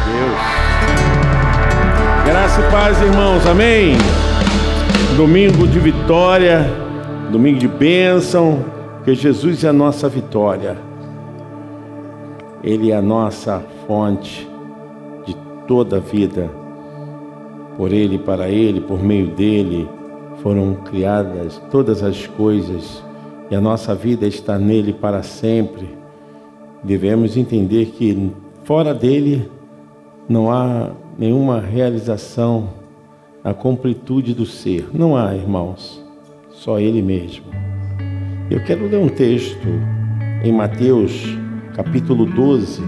a Deus. Graça e paz, irmãos. Amém. Domingo de vitória, domingo de bênção, que Jesus é a nossa vitória. Ele é a nossa fonte de toda a vida. Por Ele, para Ele, por meio dele, foram criadas todas as coisas e a nossa vida está nele para sempre. Devemos entender que fora dele não há nenhuma realização, a completude do ser. Não há, irmãos, só ele mesmo. Eu quero ler um texto em Mateus, capítulo 12.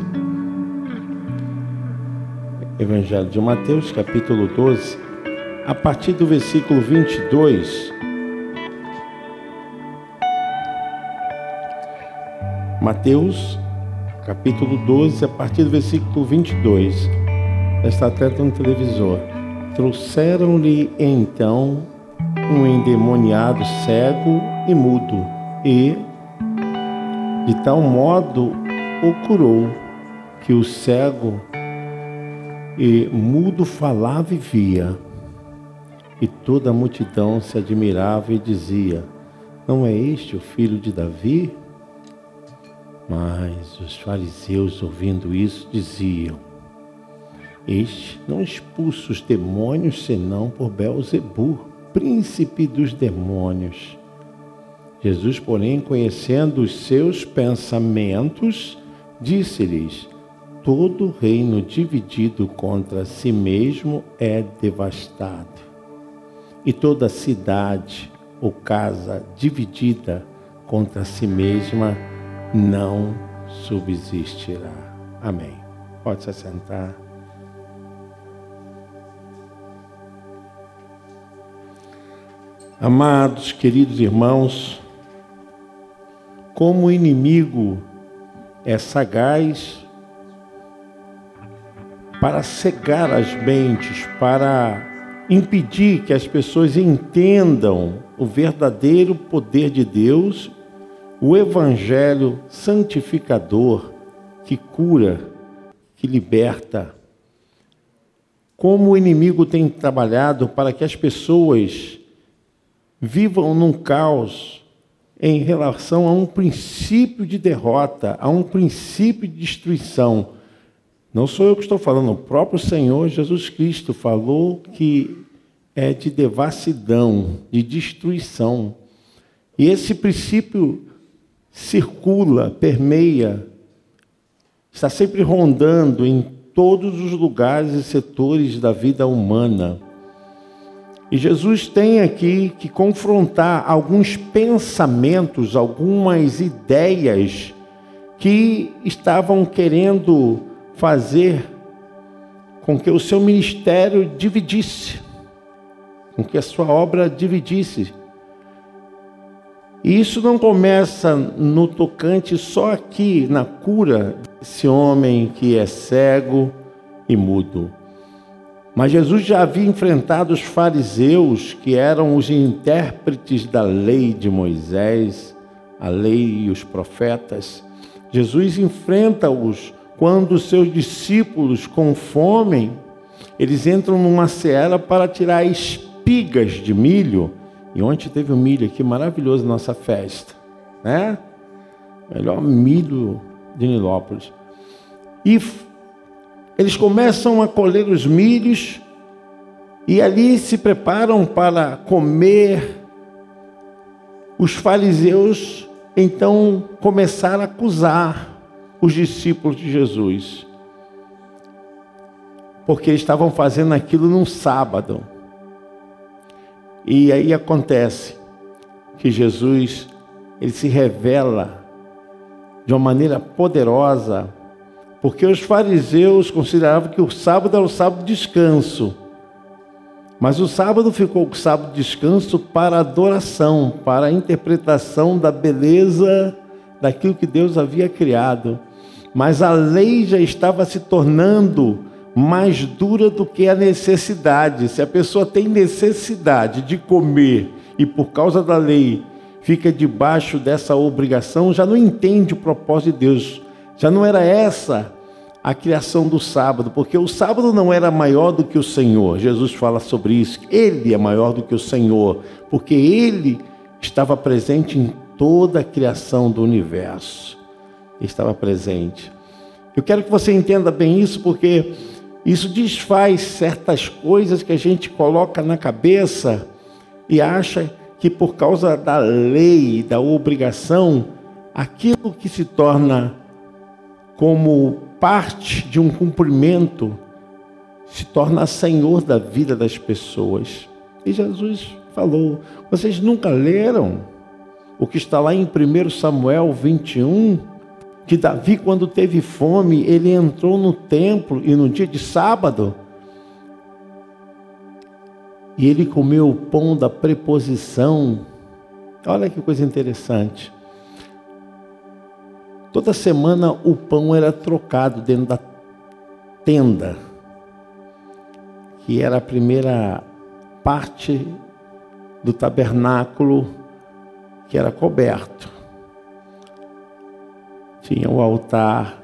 Evangelho de Mateus, capítulo 12, a partir do versículo 22. Mateus, capítulo 12, a partir do versículo 22. Está até no televisor. Trouxeram-lhe então um endemoniado cego e mudo, e de tal modo o curou que o cego e mudo falava e via. E toda a multidão se admirava e dizia: Não é este o filho de Davi? Mas os fariseus, ouvindo isso, diziam: Este não expulsa os demônios senão por Belzebu, príncipe dos demônios. Jesus, porém, conhecendo os seus pensamentos, disse-lhes: Todo reino dividido contra si mesmo é devastado, e toda cidade ou casa dividida contra si mesma não subsistirá. Amém. Pode se assentar. Amados, queridos irmãos, como o inimigo é sagaz para cegar as mentes, para impedir que as pessoas entendam o verdadeiro poder de Deus o evangelho santificador que cura, que liberta. Como o inimigo tem trabalhado para que as pessoas vivam num caos em relação a um princípio de derrota, a um princípio de destruição. Não sou eu que estou falando, o próprio Senhor Jesus Cristo falou que é de devassidão, de destruição. E esse princípio circula, permeia, está sempre rondando em todos os lugares e setores da vida humana. E Jesus tem aqui que confrontar alguns pensamentos, algumas ideias que estavam querendo fazer com que o seu ministério dividisse, com que a sua obra dividisse. E isso não começa no tocante só aqui, na cura desse homem que é cego e mudo. Mas Jesus já havia enfrentado os fariseus, que eram os intérpretes da lei de Moisés, a lei e os profetas. Jesus enfrenta-os quando seus discípulos, com fome, eles entram numa seara para tirar espigas de milho e ontem teve um milho aqui maravilhoso na nossa festa, né? Melhor milho de Nilópolis. E eles começam a colher os milhos e ali se preparam para comer. Os fariseus então começaram a acusar os discípulos de Jesus, porque estavam fazendo aquilo num sábado. E aí acontece que Jesus ele se revela de uma maneira poderosa, porque os fariseus consideravam que o sábado era o sábado de descanso. Mas o sábado ficou o sábado de descanso para adoração, para a interpretação da beleza daquilo que Deus havia criado. Mas a lei já estava se tornando mais dura do que a necessidade. Se a pessoa tem necessidade de comer e por causa da lei fica debaixo dessa obrigação, já não entende o propósito de Deus. Já não era essa a criação do sábado, porque o sábado não era maior do que o Senhor. Jesus fala sobre isso. Ele é maior do que o Senhor, porque ele estava presente em toda a criação do universo. Estava presente. Eu quero que você entenda bem isso, porque isso desfaz certas coisas que a gente coloca na cabeça e acha que por causa da lei, da obrigação, aquilo que se torna como parte de um cumprimento se torna senhor da vida das pessoas. E Jesus falou: vocês nunca leram o que está lá em 1 Samuel 21? Que Davi, quando teve fome, ele entrou no templo e no dia de sábado, e ele comeu o pão da preposição. Olha que coisa interessante. Toda semana o pão era trocado dentro da tenda, que era a primeira parte do tabernáculo que era coberto. Tinha o altar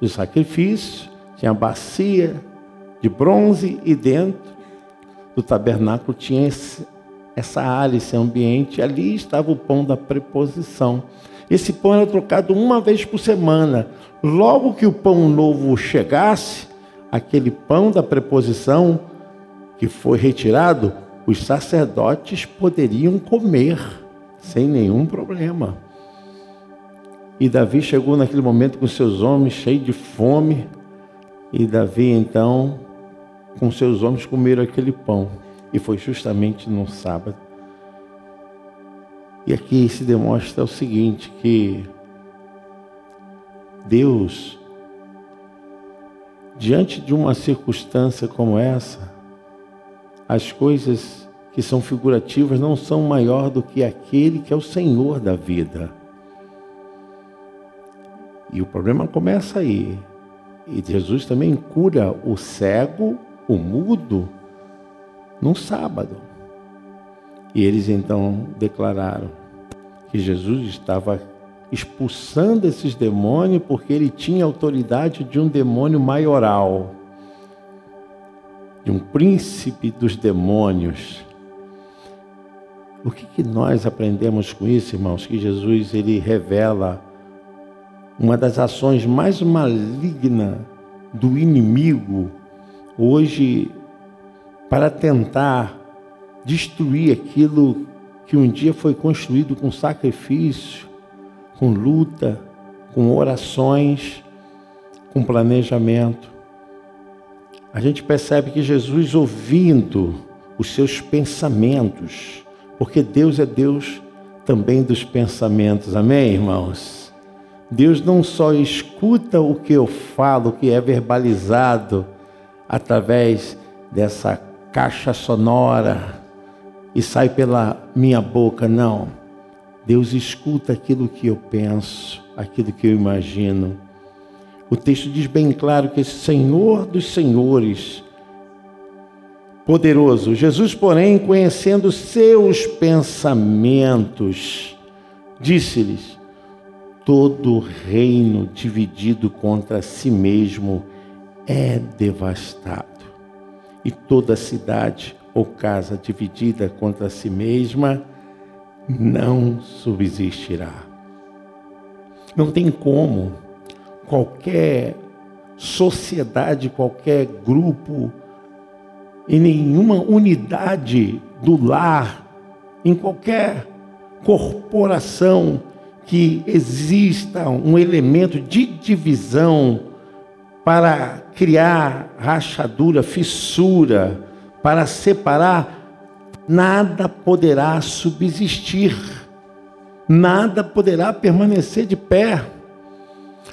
do sacrifício, tinha a bacia de bronze e dentro do tabernáculo tinha esse, essa área, esse ambiente. Ali estava o pão da preposição. Esse pão era trocado uma vez por semana. Logo que o pão novo chegasse, aquele pão da preposição que foi retirado, os sacerdotes poderiam comer sem nenhum problema. E Davi chegou naquele momento com seus homens cheios de fome, e Davi então, com seus homens, comeram aquele pão. E foi justamente no sábado. E aqui se demonstra o seguinte, que Deus, diante de uma circunstância como essa, as coisas que são figurativas não são maior do que aquele que é o Senhor da vida. E o problema começa aí. E Jesus também cura o cego, o mudo, no sábado. E eles então declararam que Jesus estava expulsando esses demônios porque ele tinha autoridade de um demônio maioral, de um príncipe dos demônios. O que, que nós aprendemos com isso, irmãos? Que Jesus ele revela uma das ações mais malignas do inimigo hoje para tentar destruir aquilo que um dia foi construído com sacrifício, com luta, com orações, com planejamento. A gente percebe que Jesus, ouvindo os seus pensamentos, porque Deus é Deus também dos pensamentos, amém, irmãos? Deus não só escuta o que eu falo, o que é verbalizado através dessa caixa sonora, e sai pela minha boca, não. Deus escuta aquilo que eu penso, aquilo que eu imagino. O texto diz bem claro que esse Senhor dos Senhores, poderoso, Jesus, porém, conhecendo seus pensamentos, disse-lhes: Todo reino dividido contra si mesmo é devastado, e toda cidade ou casa dividida contra si mesma não subsistirá. Não tem como qualquer sociedade, qualquer grupo, em nenhuma unidade do lar, em qualquer corporação que exista um elemento de divisão para criar rachadura, fissura, para separar, nada poderá subsistir, nada poderá permanecer de pé.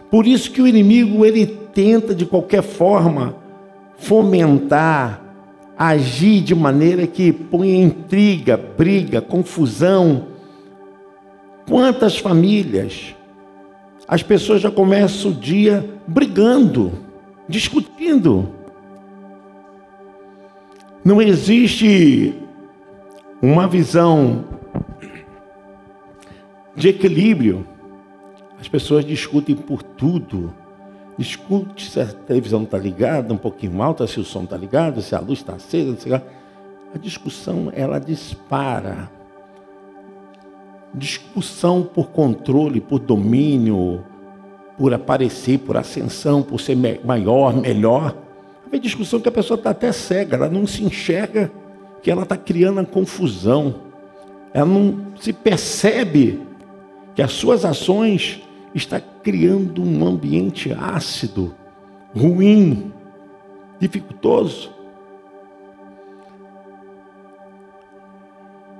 Por isso que o inimigo ele tenta de qualquer forma fomentar, agir de maneira que ponha intriga, briga, confusão. Quantas famílias as pessoas já começam o dia brigando, discutindo. Não existe uma visão de equilíbrio. As pessoas discutem por tudo. discute se a televisão está ligada, um pouquinho alta, se o som está ligado, se a luz está acesa, a discussão ela dispara. Discussão por controle, por domínio, por aparecer, por ascensão, por ser maior, melhor. Tem discussão que a pessoa está até cega, ela não se enxerga que ela está criando a confusão. Ela não se percebe que as suas ações está criando um ambiente ácido, ruim, dificultoso.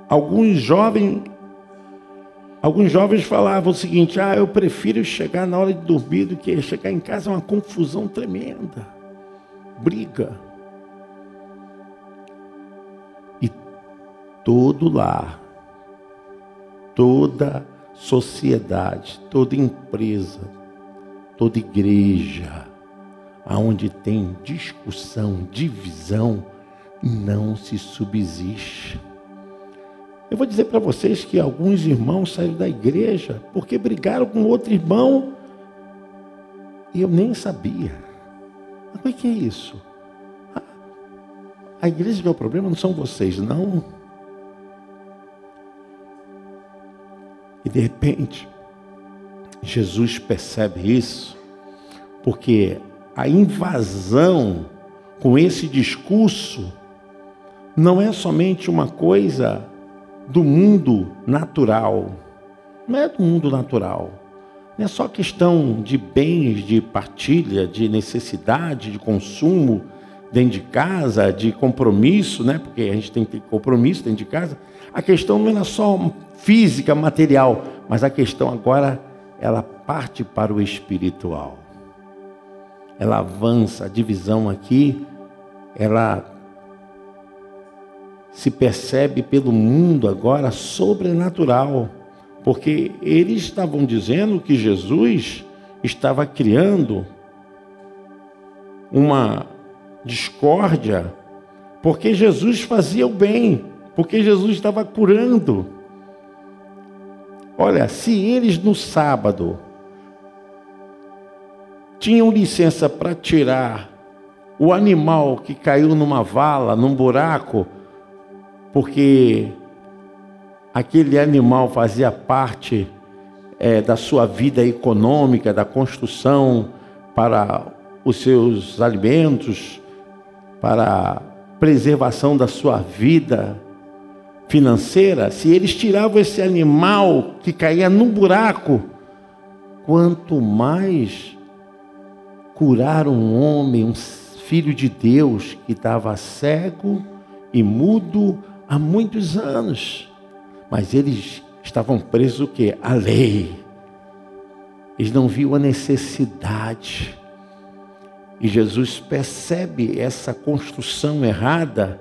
Alguns jovens Alguns jovens falavam o seguinte: ah, eu prefiro chegar na hora de dormir do que chegar em casa, é uma confusão tremenda, briga. E todo lar, toda sociedade, toda empresa, toda igreja, aonde tem discussão, divisão, não se subsiste. Eu vou dizer para vocês que alguns irmãos saíram da igreja porque brigaram com outro irmão e eu nem sabia. Mas é que é isso? A igreja que é o problema não são vocês, não. E de repente, Jesus percebe isso, porque a invasão com esse discurso não é somente uma coisa do mundo natural, não é do mundo natural, não é só questão de bens, de partilha, de necessidade, de consumo dentro de casa, de compromisso, né? Porque a gente tem que ter compromisso dentro de casa. A questão não é só física, material, mas a questão agora ela parte para o espiritual. Ela avança, a divisão aqui, ela se percebe pelo mundo agora sobrenatural, porque eles estavam dizendo que Jesus estava criando uma discórdia, porque Jesus fazia o bem, porque Jesus estava curando. Olha, se eles no sábado tinham licença para tirar o animal que caiu numa vala, num buraco, porque aquele animal fazia parte é, da sua vida econômica, da construção para os seus alimentos, para a preservação da sua vida financeira, se eles tiravam esse animal que caía no buraco, quanto mais curar um homem, um filho de Deus que estava cego e mudo há muitos anos, mas eles estavam presos o quê? A lei. Eles não viam a necessidade. E Jesus percebe essa construção errada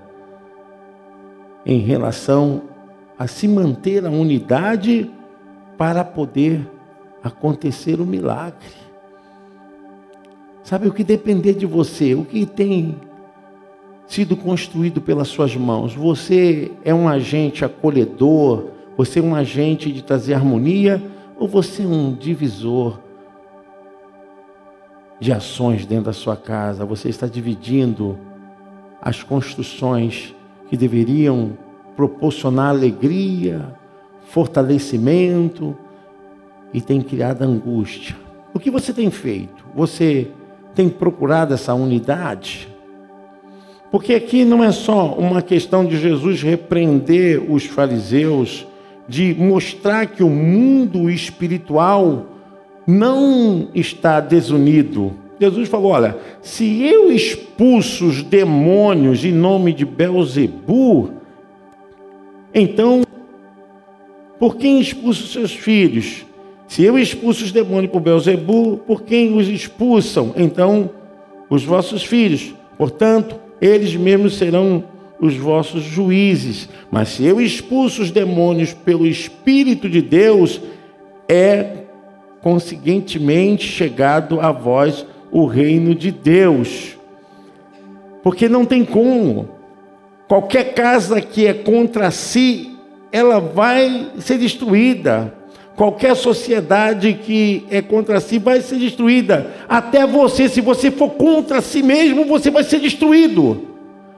em relação a se manter a unidade para poder acontecer o milagre. Sabe o que depender de você, o que tem sido construído pelas suas mãos. Você é um agente acolhedor, você é um agente de trazer harmonia ou você é um divisor de ações dentro da sua casa? Você está dividindo as construções que deveriam proporcionar alegria, fortalecimento e tem criado angústia. O que você tem feito? Você tem procurado essa unidade? Porque aqui não é só uma questão de Jesus repreender os fariseus, de mostrar que o mundo espiritual não está desunido, Jesus falou: olha, se eu expulso os demônios em nome de Belzebu, então por quem expulso seus filhos? Se eu expulso os demônios por Belzebu, por quem os expulsam? Então os vossos filhos. Portanto, eles mesmos serão os vossos juízes. Mas se eu expulso os demônios pelo Espírito de Deus, é conseguintemente chegado a vós o reino de Deus. Porque não tem como. Qualquer casa que é contra si, ela vai ser destruída. Qualquer sociedade que é contra si vai ser destruída. Até você, se você for contra si mesmo, você vai ser destruído.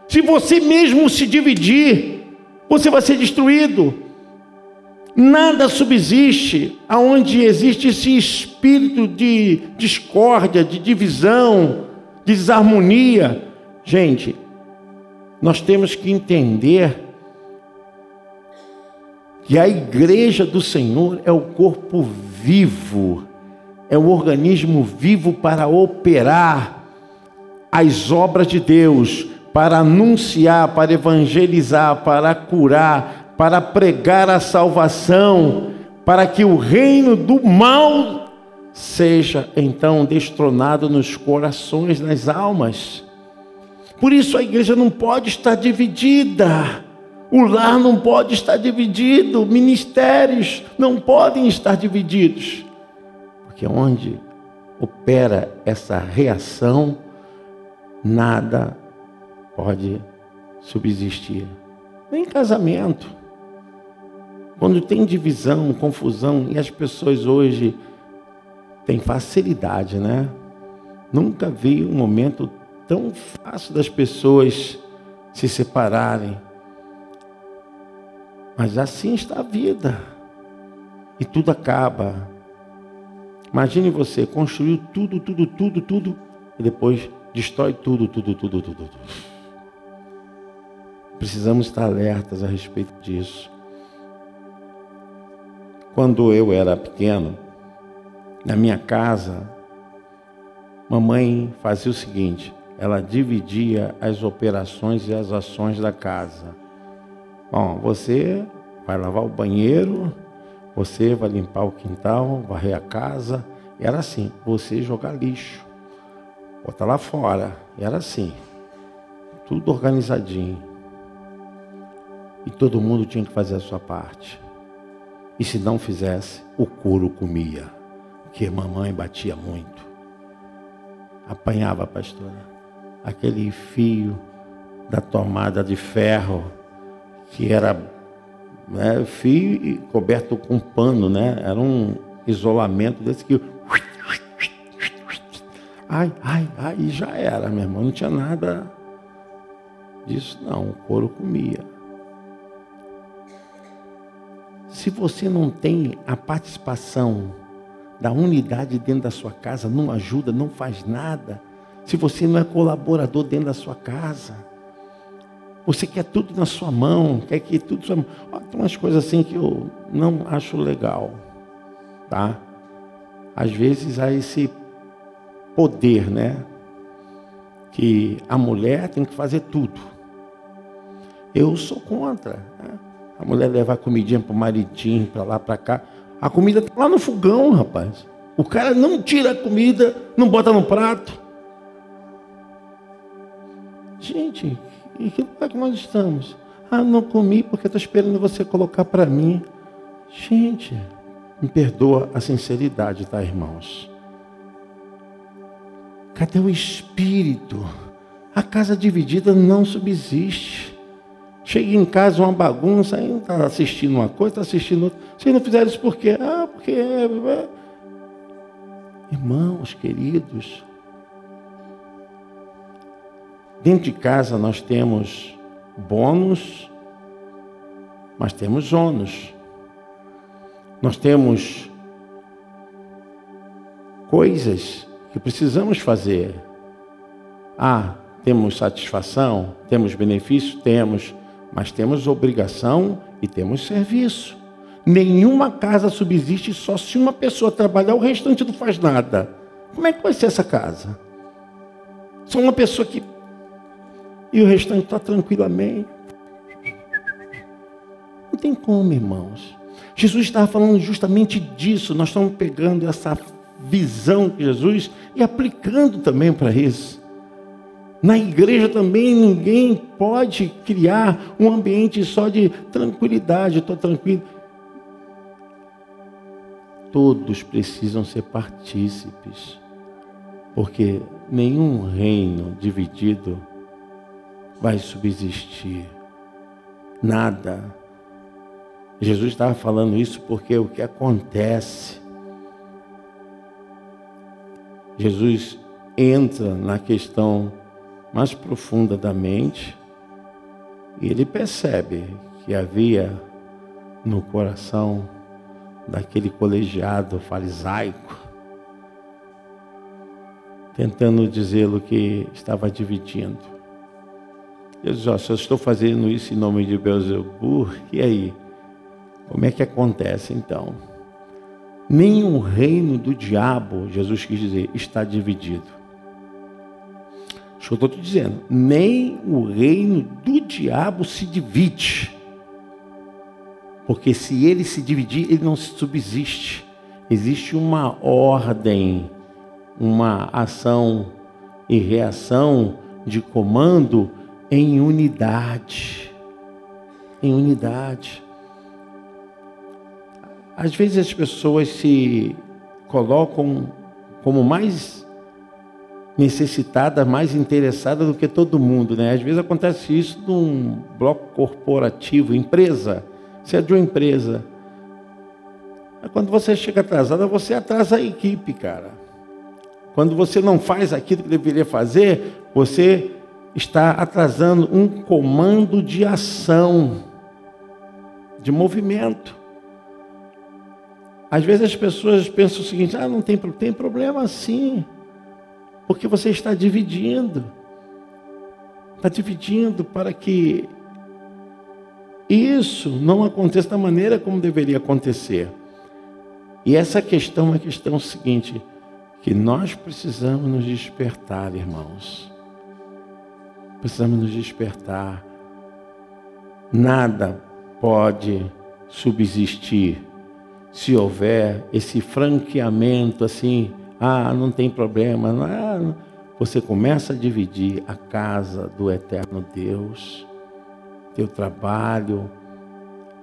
Se você mesmo se dividir, você vai ser destruído. Nada subsiste aonde existe esse espírito de discórdia, de divisão, de desarmonia. Gente, nós temos que entender que a igreja do Senhor é o corpo vivo, é o organismo vivo para operar as obras de Deus, para anunciar, para evangelizar, para curar, para pregar a salvação, para que o reino do mal seja então destronado nos corações, nas almas. Por isso a igreja não pode estar dividida. O lar não pode estar dividido, ministérios não podem estar divididos. Porque onde opera essa reação, nada pode subsistir. Nem casamento. Quando tem divisão, confusão, e as pessoas hoje têm facilidade, né? Nunca vi um momento tão fácil das pessoas se separarem. Mas assim está a vida. E tudo acaba. Imagine você construiu tudo, tudo, tudo, tudo, e depois destrói tudo, tudo, tudo, tudo, tudo. Precisamos estar alertas a respeito disso. Quando eu era pequeno, na minha casa, mamãe fazia o seguinte: ela dividia as operações e as ações da casa. Bom, você vai lavar o banheiro, você vai limpar o quintal, varrer a casa. Era assim, você jogar lixo, botar lá fora. Era assim, tudo organizadinho. E todo mundo tinha que fazer a sua parte. E se não fizesse, o couro comia. Porque mamãe batia muito. Apanhava, pastora aquele fio da tomada de ferro, que era né, fio coberto com pano, né? Era um isolamento desse que. Ai, ai, ai, já era, meu irmão. Não tinha nada disso, não. O couro comia. Se você não tem a participação da unidade dentro da sua casa, não ajuda, não faz nada se você não é colaborador dentro da sua casa, você quer tudo na sua mão, quer que tudo na sua mão. Tem umas coisas assim que eu não acho legal, tá? Às vezes há esse poder, né? Que a mulher tem que fazer tudo. Eu sou contra. Né? A mulher levar comidinha para o maridinho, para lá, para cá. A comida está lá no fogão, rapaz. O cara não tira a comida, não bota no prato. Gente, e que lugar que nós estamos? Ah, não comi porque estou esperando você colocar para mim. Gente, me perdoa a sinceridade, tá, irmãos? Cadê o espírito? A casa dividida não subsiste. Chega em casa uma bagunça, aí está assistindo uma coisa, está assistindo outra. Vocês não fizeram isso por quê? Ah, porque. É, é. Irmãos queridos, Dentro de casa nós temos bônus, mas temos ônus. Nós temos coisas que precisamos fazer. Ah, temos satisfação, temos benefício, temos, mas temos obrigação e temos serviço. Nenhuma casa subsiste só se uma pessoa trabalhar, o restante não faz nada. Como é que vai ser essa casa? Só uma pessoa que e o restante está tranquilamente. Não tem como, irmãos. Jesus estava falando justamente disso. Nós estamos pegando essa visão de Jesus e aplicando também para isso. Na igreja também ninguém pode criar um ambiente só de tranquilidade, estou tranquilo. Todos precisam ser partícipes, porque nenhum reino dividido vai subsistir. Nada. Jesus estava falando isso porque o que acontece. Jesus entra na questão mais profunda da mente e ele percebe que havia no coração daquele colegiado farisaico tentando dizê-lo que estava dividindo. Jesus, ó, se eu estou fazendo isso em nome de Beelzebub, e aí? Como é que acontece então? Nenhum reino do diabo, Jesus quis dizer, está dividido. Isso que eu estou te dizendo. Nem o reino do diabo se divide. Porque se ele se dividir, ele não subsiste. Existe uma ordem, uma ação e reação de comando em unidade. Em unidade. Às vezes as pessoas se colocam como mais necessitada, mais interessada do que todo mundo, né? Às vezes acontece isso num bloco corporativo, empresa. Você é de uma empresa. Quando você chega atrasada, você atrasa a equipe, cara. Quando você não faz aquilo que deveria fazer, você está atrasando um comando de ação, de movimento. Às vezes as pessoas pensam o seguinte: ah, não tem, tem problema sim, porque você está dividindo. Está dividindo para que isso não aconteça da maneira como deveria acontecer. E essa questão é uma questão seguinte, que nós precisamos nos despertar, irmãos. Precisamos nos despertar. Nada pode subsistir se houver esse franqueamento assim, ah, não tem problema, é, você começa a dividir a casa do eterno Deus, teu trabalho,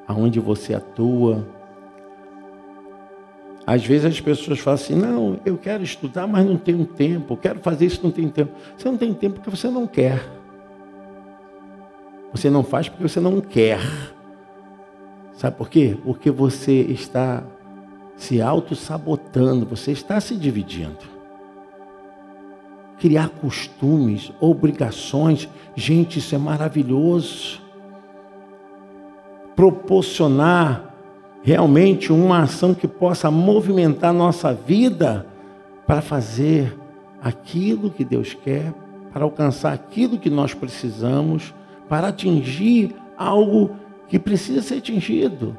aonde você atua. Às vezes as pessoas falam assim: não, eu quero estudar, mas não tenho tempo, quero fazer isso, não tenho tempo. Você não tem tempo porque você não quer. Você não faz porque você não quer. Sabe por quê? Porque você está se auto-sabotando, você está se dividindo. Criar costumes, obrigações, gente, isso é maravilhoso. Proporcionar realmente uma ação que possa movimentar nossa vida para fazer aquilo que Deus quer, para alcançar aquilo que nós precisamos, para atingir algo que precisa ser atingido.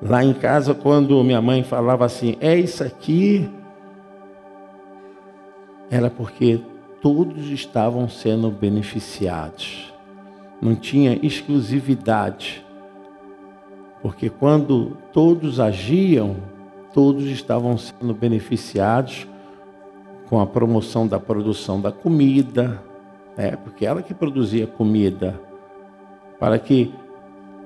Lá em casa, quando minha mãe falava assim, é isso aqui, era porque todos estavam sendo beneficiados. Não tinha exclusividade. Porque quando todos agiam, todos estavam sendo beneficiados com a promoção da produção da comida, é, porque ela que produzia comida, para que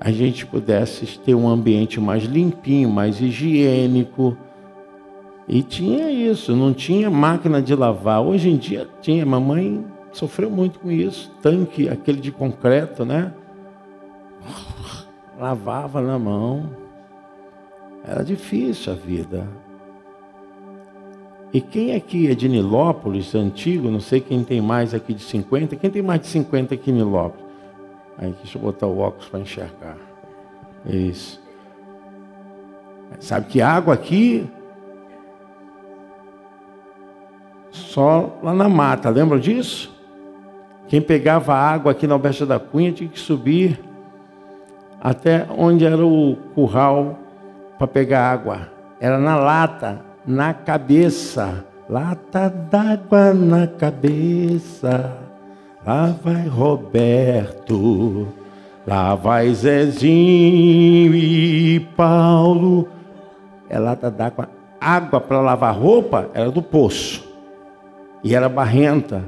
a gente pudesse ter um ambiente mais limpinho, mais higiênico. E tinha isso, não tinha máquina de lavar. Hoje em dia tinha, mamãe sofreu muito com isso. Tanque, aquele de concreto, né? Lavava na mão. Era difícil a vida. E quem aqui é de Nilópolis, antigo, não sei quem tem mais aqui de 50, quem tem mais de 50 aqui em Nilópolis? Aí, deixa eu botar o óculos para enxergar. Isso. Sabe que água aqui só lá na mata, lembra disso? Quem pegava água aqui na Alberta da Cunha tinha que subir até onde era o curral para pegar água. Era na lata na cabeça, lata d'água na cabeça. Lá vai Roberto, lá vai Zezinho e Paulo. É lata d'água. Água para lavar roupa era do poço. E era barrenta.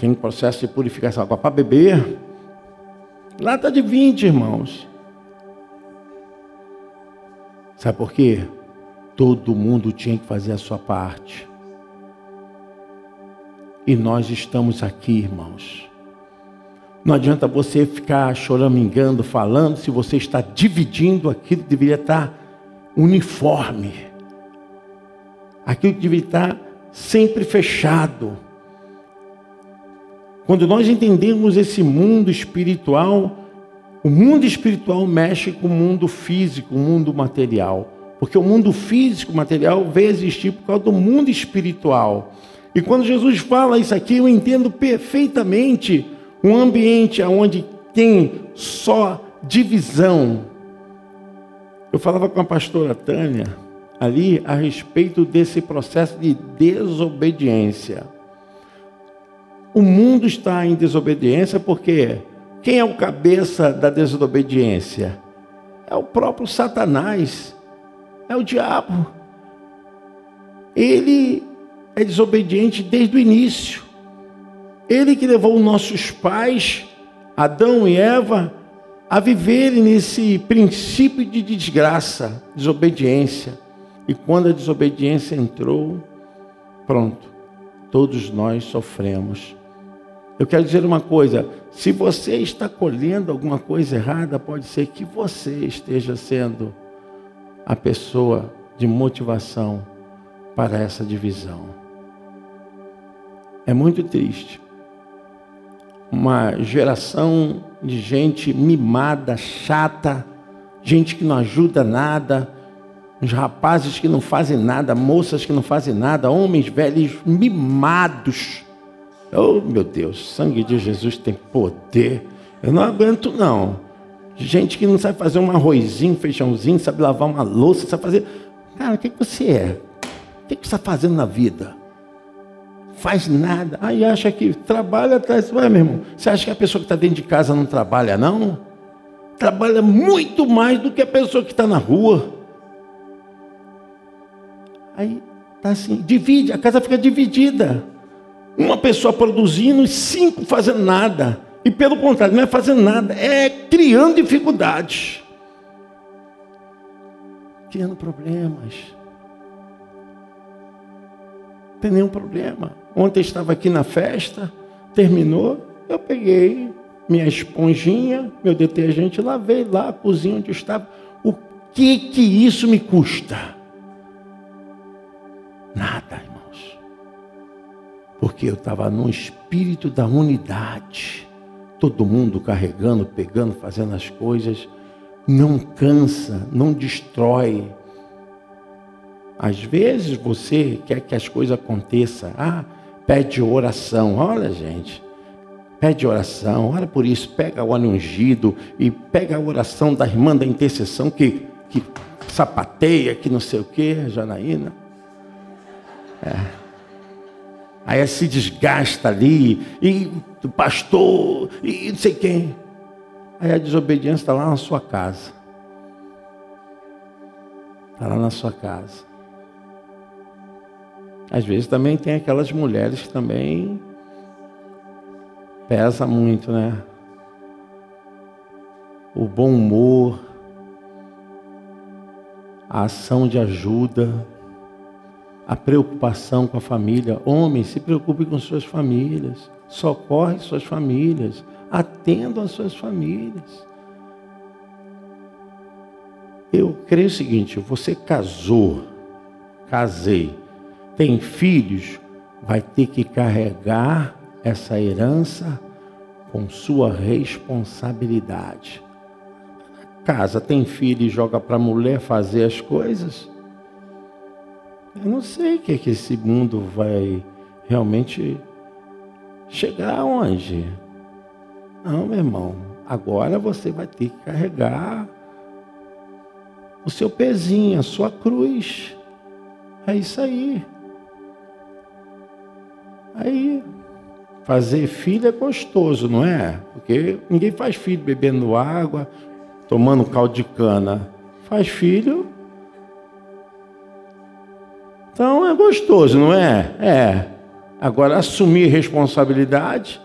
Um processo de purificação. Água para beber. Lata de 20, irmãos. Sabe por quê? Todo mundo tinha que fazer a sua parte. E nós estamos aqui, irmãos. Não adianta você ficar choramingando, falando, se você está dividindo aquilo que deveria estar uniforme. Aquilo que deveria estar sempre fechado. Quando nós entendemos esse mundo espiritual, o mundo espiritual mexe com o mundo físico, o mundo material. Porque o mundo físico, material, veio existir por causa do mundo espiritual. E quando Jesus fala isso aqui, eu entendo perfeitamente um ambiente onde tem só divisão. Eu falava com a pastora Tânia ali a respeito desse processo de desobediência. O mundo está em desobediência porque quem é o cabeça da desobediência? É o próprio Satanás, é o diabo. Ele é desobediente desde o início. Ele que levou nossos pais, Adão e Eva, a viverem nesse princípio de desgraça, desobediência. E quando a desobediência entrou, pronto, todos nós sofremos. Eu quero dizer uma coisa: se você está colhendo alguma coisa errada, pode ser que você esteja sendo a pessoa de motivação para essa divisão. É muito triste. Uma geração de gente mimada, chata, gente que não ajuda nada, uns rapazes que não fazem nada, moças que não fazem nada, homens velhos mimados. Oh, meu Deus, sangue de Jesus tem poder. Eu não aguento, não. Gente que não sabe fazer um arrozinho, feijãozinho, sabe lavar uma louça, sabe fazer. Cara, o que, que você é? O que, que você está fazendo na vida? Faz nada. Aí acha que trabalha atrás. Ué, meu irmão, você acha que a pessoa que está dentro de casa não trabalha, não? Trabalha muito mais do que a pessoa que está na rua. Aí tá assim, divide, a casa fica dividida. Uma pessoa produzindo e cinco fazendo nada. E pelo contrário, não é fazendo nada, é criando dificuldades. Criando problemas. Não tem nenhum problema. Ontem estava aqui na festa, terminou, eu peguei minha esponjinha, meu detergente, lavei lá a cozinha onde estava. O que que isso me custa? Nada, irmãos. Porque eu estava no espírito da unidade. Todo mundo carregando, pegando, fazendo as coisas. Não cansa, não destrói. Às vezes você quer que as coisas aconteçam. Ah, pede oração. Olha, gente. Pede oração, ora por isso, pega o óleo ungido e pega a oração da irmã da intercessão que, que sapateia, que não sei o que, Janaína. É. Aí se desgasta ali, e o pastor, e não sei quem. Aí a desobediência está lá na sua casa. Está lá na sua casa. Às vezes também tem aquelas mulheres que também pesa muito, né? O bom humor, a ação de ajuda a preocupação com a família. Homens, se preocupem com suas famílias. Socorre suas famílias. Atendam as suas famílias. Eu creio o seguinte: você casou, casei, tem filhos, vai ter que carregar essa herança com sua responsabilidade. Casa tem filho e joga para a mulher fazer as coisas. Eu não sei o que, é que esse mundo vai realmente chegar aonde. Não, meu irmão. Agora você vai ter que carregar o seu pezinho, a sua cruz. É isso aí. Aí, fazer filho é gostoso, não é? Porque ninguém faz filho bebendo água, tomando caldo de cana. Faz filho então é gostoso, não é? É. Agora, assumir responsabilidade.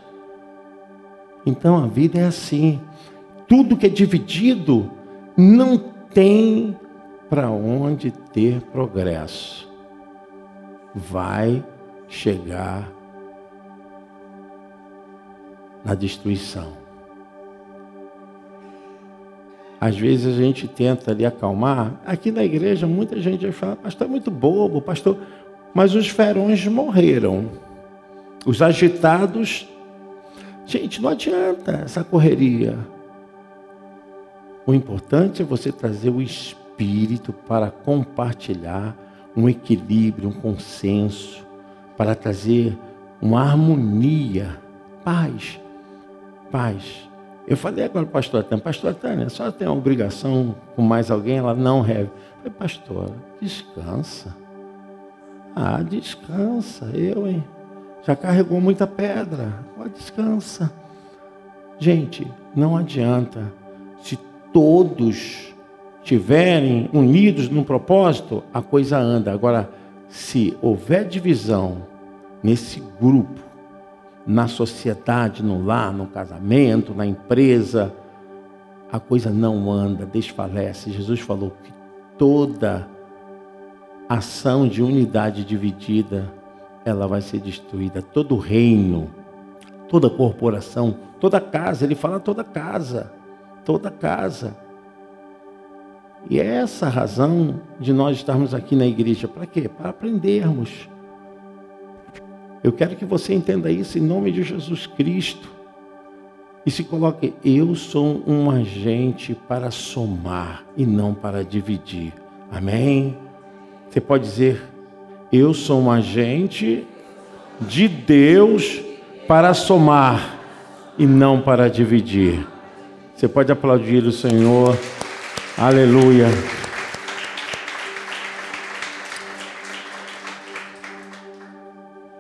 Então a vida é assim. Tudo que é dividido não tem para onde ter progresso. Vai chegar na destruição. Às vezes a gente tenta ali acalmar. Aqui na igreja, muita gente fala, pastor é muito bobo, pastor. Mas os ferões morreram. Os agitados. Gente, não adianta essa correria. O importante é você trazer o espírito para compartilhar um equilíbrio, um consenso, para trazer uma harmonia, paz. Paz. Eu falei agora para a Tânia, pastora Tânia, só tem uma obrigação com mais alguém? Ela não reve. Eu falei, pastora, descansa. Ah, descansa, eu, hein? Já carregou muita pedra. Ah, descansa. Gente, não adianta. Se todos tiverem unidos num propósito, a coisa anda. Agora, se houver divisão nesse grupo, na sociedade, no lar, no casamento, na empresa, a coisa não anda, desfalece. Jesus falou que toda ação de unidade dividida, ela vai ser destruída. Todo reino, toda corporação, toda casa, ele fala toda casa, toda casa. E é essa a razão de nós estarmos aqui na igreja. Para quê? Para aprendermos. Eu quero que você entenda isso em nome de Jesus Cristo. E se coloque, eu sou um agente para somar e não para dividir. Amém? Você pode dizer, eu sou um agente de Deus para somar e não para dividir. Você pode aplaudir o Senhor. Aleluia.